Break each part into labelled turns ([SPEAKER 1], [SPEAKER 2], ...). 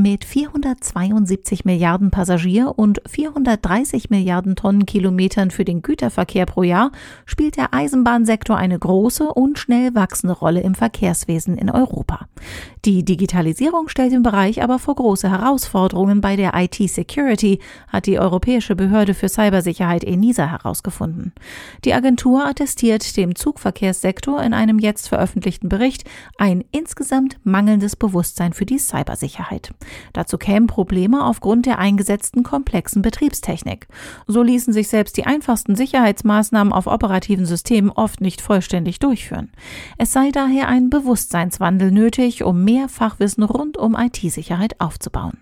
[SPEAKER 1] Mit 472 Milliarden Passagier und 430 Milliarden Tonnenkilometern für den Güterverkehr pro Jahr spielt der Eisenbahnsektor eine große und schnell wachsende Rolle im Verkehrswesen in Europa. Die Digitalisierung stellt den Bereich aber vor große Herausforderungen bei der IT-Security, hat die Europäische Behörde für Cybersicherheit ENISA herausgefunden. Die Agentur attestiert dem Zugverkehrssektor in einem jetzt veröffentlichten Bericht ein insgesamt mangelndes Bewusstsein für die Cybersicherheit. Dazu kämen Probleme aufgrund der eingesetzten komplexen Betriebstechnik. So ließen sich selbst die einfachsten Sicherheitsmaßnahmen auf operativen Systemen oft nicht vollständig durchführen. Es sei daher ein Bewusstseinswandel nötig, um mehr Fachwissen rund um IT-Sicherheit aufzubauen.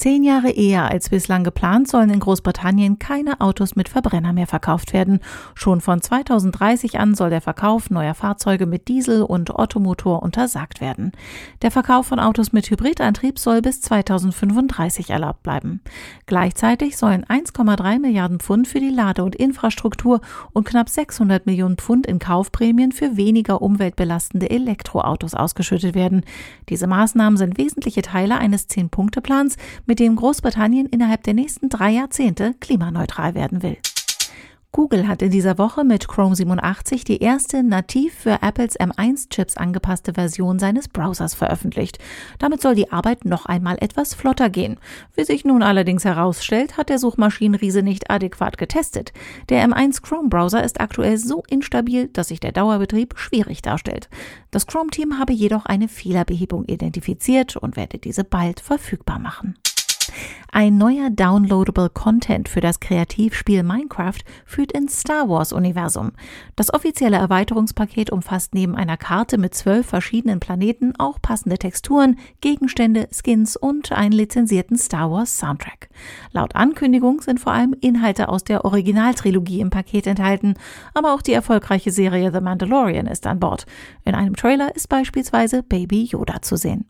[SPEAKER 1] Zehn Jahre eher als bislang geplant sollen in Großbritannien keine Autos mit Verbrenner mehr verkauft werden. Schon von 2030 an soll der Verkauf neuer Fahrzeuge mit Diesel- und Ottomotor untersagt werden. Der Verkauf von Autos mit Hybridantrieb soll bis 2035 erlaubt bleiben. Gleichzeitig sollen 1,3 Milliarden Pfund für die Lade- und Infrastruktur und knapp 600 Millionen Pfund in Kaufprämien für weniger umweltbelastende Elektroautos ausgeschüttet werden. Diese Maßnahmen sind wesentliche Teile eines Zehn-Punkte-Plans, mit dem Großbritannien innerhalb der nächsten drei Jahrzehnte klimaneutral werden will. Google hat in dieser Woche mit Chrome 87 die erste nativ für Apples M1-Chips angepasste Version seines Browsers veröffentlicht. Damit soll die Arbeit noch einmal etwas flotter gehen. Wie sich nun allerdings herausstellt, hat der Suchmaschinenriese nicht adäquat getestet. Der M1 Chrome Browser ist aktuell so instabil, dass sich der Dauerbetrieb schwierig darstellt. Das Chrome-Team habe jedoch eine Fehlerbehebung identifiziert und werde diese bald verfügbar machen. Ein neuer downloadable Content für das Kreativspiel Minecraft führt ins Star Wars Universum. Das offizielle Erweiterungspaket umfasst neben einer Karte mit zwölf verschiedenen Planeten auch passende Texturen, Gegenstände, Skins und einen lizenzierten Star Wars Soundtrack. Laut Ankündigung sind vor allem Inhalte aus der Originaltrilogie im Paket enthalten, aber auch die erfolgreiche Serie The Mandalorian ist an Bord. In einem Trailer ist beispielsweise Baby Yoda zu sehen.